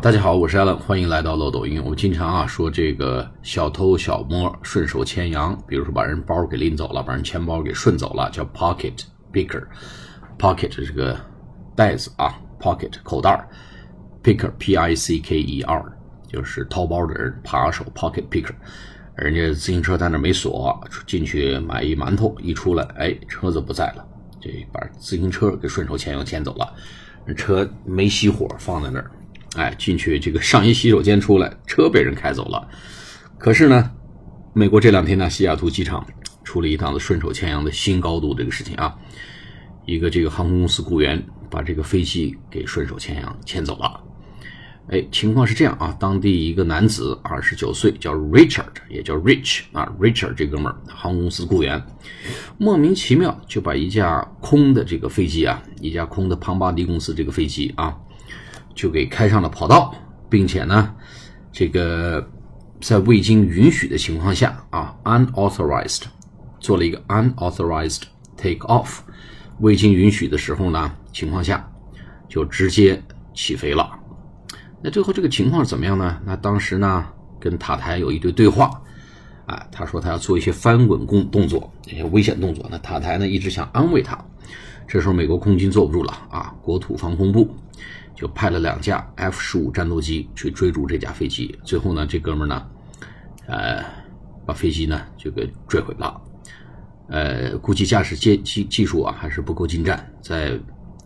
大家好，我是 Allen，欢迎来到漏斗音。我们经常啊说这个小偷小摸顺手牵羊，比如说把人包给拎走了，把人钱包给顺走了，叫 pocket picker。pocket 这个袋子啊，pocket 口袋，picker p i c k e r 就是掏包的人，扒手 pocket picker。人家自行车在那没锁，进去买一馒头，一出来，哎，车子不在了，这把自行车给顺手牵羊牵走了，车没熄火放在那儿。哎，进去这个上一洗手间出来，车被人开走了。可是呢，美国这两天呢，西雅图机场出了一档子顺手牵羊的新高度这个事情啊，一个这个航空公司雇员把这个飞机给顺手牵羊牵走了。哎，情况是这样啊，当地一个男子，二十九岁，叫 Richard，也叫 Rich 啊，Richard 这哥们儿，航空公司雇员，莫名其妙就把一架空的这个飞机啊，一架空的庞巴迪公司这个飞机啊。就给开上了跑道，并且呢，这个在未经允许的情况下啊，unauthorized 做了一个 unauthorized take off，未经允许的时候呢情况下，就直接起飞了。那最后这个情况怎么样呢？那当时呢跟塔台有一对对话，啊，他说他要做一些翻滚动动作，一些危险动作。那塔台呢一直想安慰他，这时候美国空军坐不住了啊，国土防空部。就派了两架 F 十五战斗机去追逐这架飞机，最后呢，这哥们呢，呃，把飞机呢就给坠毁了。呃，估计驾驶技技技术啊还是不够精湛，在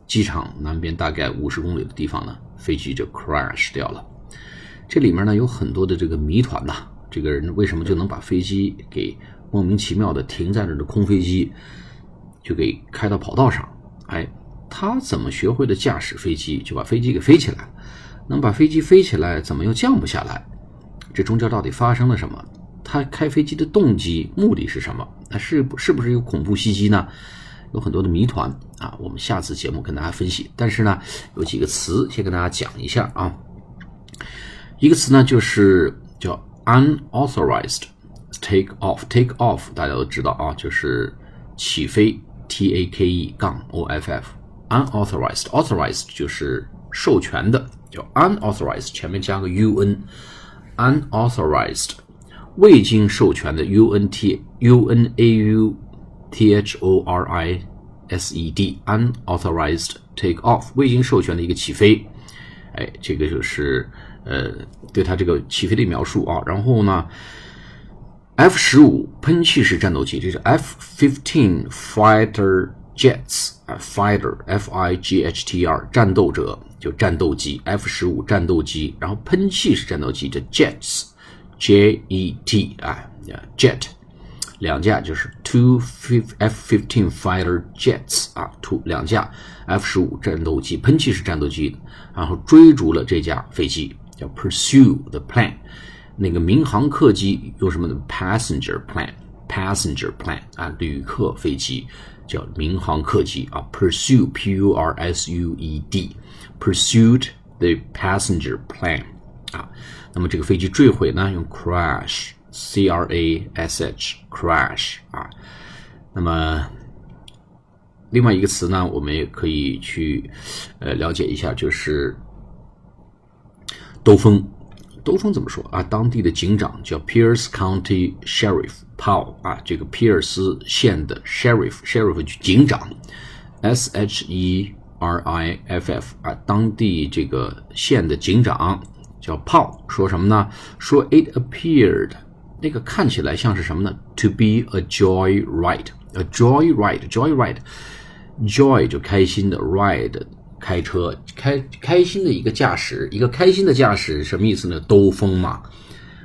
机场南边大概五十公里的地方呢，飞机就 crash 掉了。这里面呢有很多的这个谜团呐，这个人为什么就能把飞机给莫名其妙的停在那的空飞机就给开到跑道上？哎。他怎么学会的驾驶飞机，就把飞机给飞起来？能把飞机飞起来，怎么又降不下来？这中间到底发生了什么？他开飞机的动机、目的是什么？那是是不是有恐怖袭击呢？有很多的谜团啊！我们下次节目跟大家分析。但是呢，有几个词先跟大家讲一下啊。一个词呢，就是叫 unauthorized take off。take off 大家都知道啊，就是起飞，t a k e 杠 o f f。unauthorized authorized 就是授权的，叫 unauthorized 前面加个 un，unauthorized 未经授权的 u n t u n a u t h o r i s e d unauthorized take off 未经授权的一个起飞，哎，这个就是呃对它这个起飞的描述啊。然后呢，F 十五喷气式战斗机，这是 F fifteen fighter。 Jets 啊，fighter，f i g h t r，战斗者就战斗机，F 十五战斗机，然后喷气式战斗机叫 jets，j e t 啊，jet，两架就是 two F fifteen fighter jets 啊，two 两架 F 十五战斗机，喷气式战斗机，然后追逐了这架飞机，叫 pursue the plane，那个民航客机用什么的？passenger plane Passenger plane 啊，旅客飞机。叫民航客机啊，pursue p u r s u e d pursued the passenger plane 啊，那么这个飞机坠毁呢，用 crash c r a s h crash 啊，那么另外一个词呢，我们也可以去呃了解一下，就是兜风。兜风怎么说啊？当地的警长叫 Pierce County Sheriff Paul 啊，这个皮尔斯县的 Sheriff Sheriff 警长，S H E R I F F 啊，当地这个县的警长叫 Paul，说什么呢？说 It appeared 那个看起来像是什么呢？To be a joy ride，a joy ride，joy ride，joy 就开心的 ride。 开车开开心的一个驾驶，一个开心的驾驶什么意思呢？兜风嘛，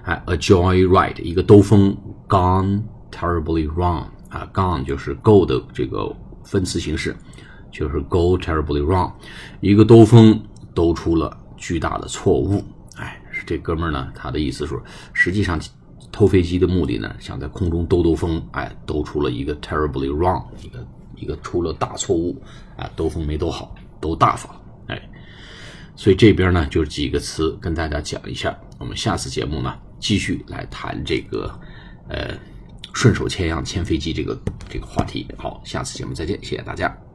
哎，a joy ride，一个兜风，gone terribly wrong 啊，gone 就是 go 的这个分词形式，就是 go terribly wrong，一个兜风兜出了巨大的错误，哎，这哥们儿呢，他的意思是，实际上偷飞机的目的呢，想在空中兜兜风，哎，兜出了一个 terribly wrong，一个一个出了大错误，啊，兜风没兜好。都大方，哎，所以这边呢就是几个词跟大家讲一下，我们下次节目呢继续来谈这个，呃，顺手牵羊牵飞机这个这个话题。好，下次节目再见，谢谢大家。